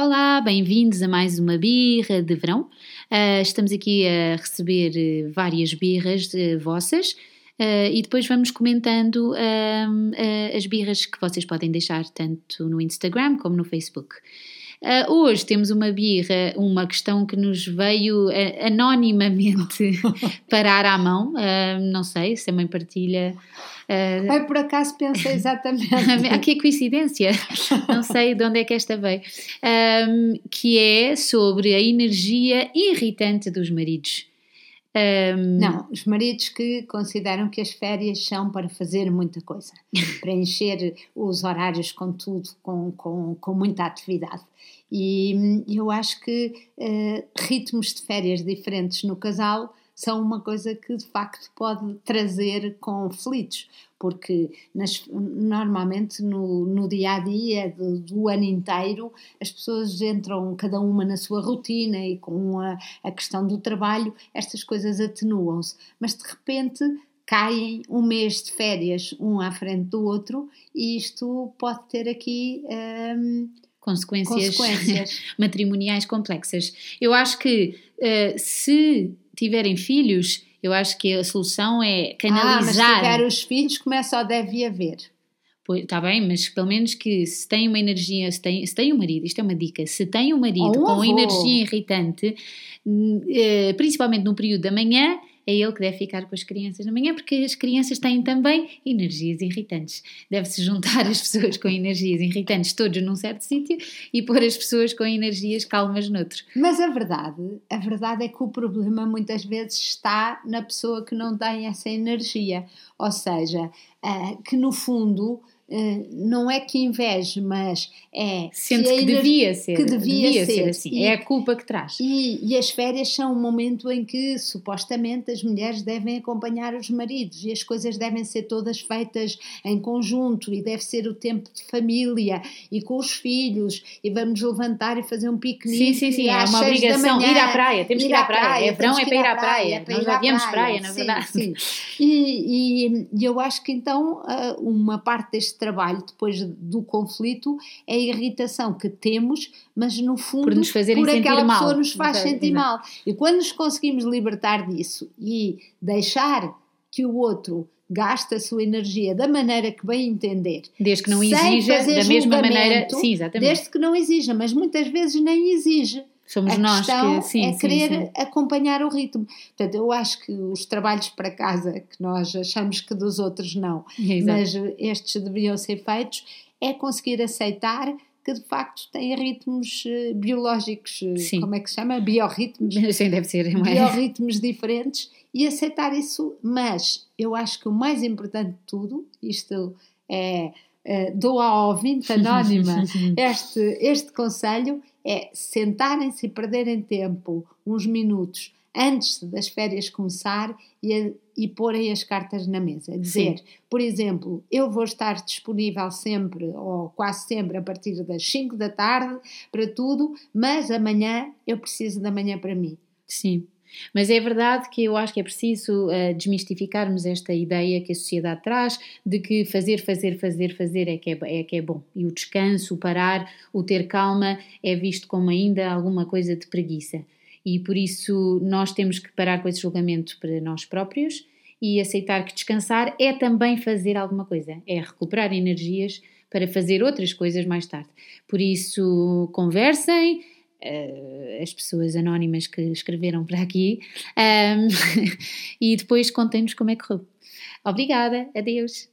Olá, bem-vindos a mais uma birra de verão. Uh, estamos aqui a receber uh, várias birras uh, vossas e depois vamos comentando as birras que vocês podem deixar tanto no Instagram como no Facebook. Uh, hoje temos uma birra, uma questão que nos veio uh, anonimamente parar à mão. Uh, não sei se é uma partilha. Uh, Ai, por acaso pensei exatamente. que coincidência! Não sei de onde é que esta veio. que é sobre a energia irritante dos maridos. Um... Não, os maridos que consideram que as férias são para fazer muita coisa, para encher os horários com tudo, com, com, com muita atividade. E eu acho que uh, ritmos de férias diferentes no casal são uma coisa que de facto pode trazer conflitos, porque nas, normalmente no, no, dia a dia do, do, ano inteiro as pessoas entram cada uma na sua rotina e com a, a questão do trabalho estas coisas atenuam-se, mas de repente caem um mês de férias um à frente do outro e isto pode ter aqui. Um, consequências, consequências. matrimoniais complexas. Eu acho que uh, se tiverem filhos, eu acho que a solução é canalizar. Ah, mas se tiver os filhos, começa ou deve haver. Está bem, mas pelo menos que se tem uma energia, se tem, se tem um marido, isto é uma dica, se tem um marido um com avô. energia irritante, uh, principalmente no período da manhã, é ele que deve ficar com as crianças na manhã, porque as crianças têm também energias irritantes. Deve-se juntar as pessoas com energias irritantes todos num certo sítio e pôr as pessoas com energias calmas noutro. Mas a verdade, a verdade é que o problema muitas vezes está na pessoa que não tem essa energia, ou seja, uh, que no fundo eh, não é que inveje, mas é. Sente que, devia ser. Que devia, devia ser. ser. assim. E, é a culpa que traz. E, e, as férias são um momento em que supostamente as mulheres devem acompanhar os maridos e as coisas devem ser todas feitas em conjunto e deve ser o tempo de família e com os filhos e vamos levantar e fazer um piquenique. Sim, sim, sim. É uma obrigação ir à praia. Temos ir que ir à praia. praia. É verão, é para ir à praia. praia. Nós já viemos praia, na verdade. Sim. E, e, eu acho que então uma parte deste trabalho depois do conflito é a irritação que temos, mas no fundo por, nos fazerem por aquela mal. pessoa nos faz sentir mal. E quando nos conseguimos libertar disso e deixar que o outro gaste a sua energia da maneira que bem entender. Desde que não exija da mesma maneira. Sim, exatamente. Desde que não exija, mas muitas vezes nem exige. Somos a nós que sim, é querer sim. acompanhar o ritmo. Portanto, eu acho que os trabalhos para casa, que nós achamos que dos outros não, mas estes deveriam ser feitos, é conseguir aceitar que de facto têm ritmos uh, biológicos, eh, Sim. como é que se chama? Biorritmos. Sim, deve ser. Não é? Biorritmos diferentes e aceitar isso, mas eu acho que o mais importante de tudo, isto é, é dou ao ouvinte anónima este, este conselho, é sentarem-se e perderem tempo, uns minutos, antes das férias começar e, e porem as cartas na mesa. Dizer, Sim. por exemplo, eu vou estar disponível sempre, ou quase sempre, a partir das 5 da tarde para tudo, mas amanhã eu preciso da manhã para mim. Sim. Mas é verdade que eu acho que é preciso uh, desmistificarmos esta ideia que a sociedade traz de que fazer, fazer, fazer, fazer é que é, é que é bom. E o descanso, o parar, o ter calma é visto como ainda alguma coisa de preguiça. E por isso nós temos que parar com esse julgamento para nós próprios e aceitar que descansar é também fazer alguma coisa, é recuperar energias para fazer outras coisas mais tarde. Por isso, conversem, uh, as pessoas anónimas que escreveram para aqui um, e depois contem-nos como é que correu. Obrigada, adeus.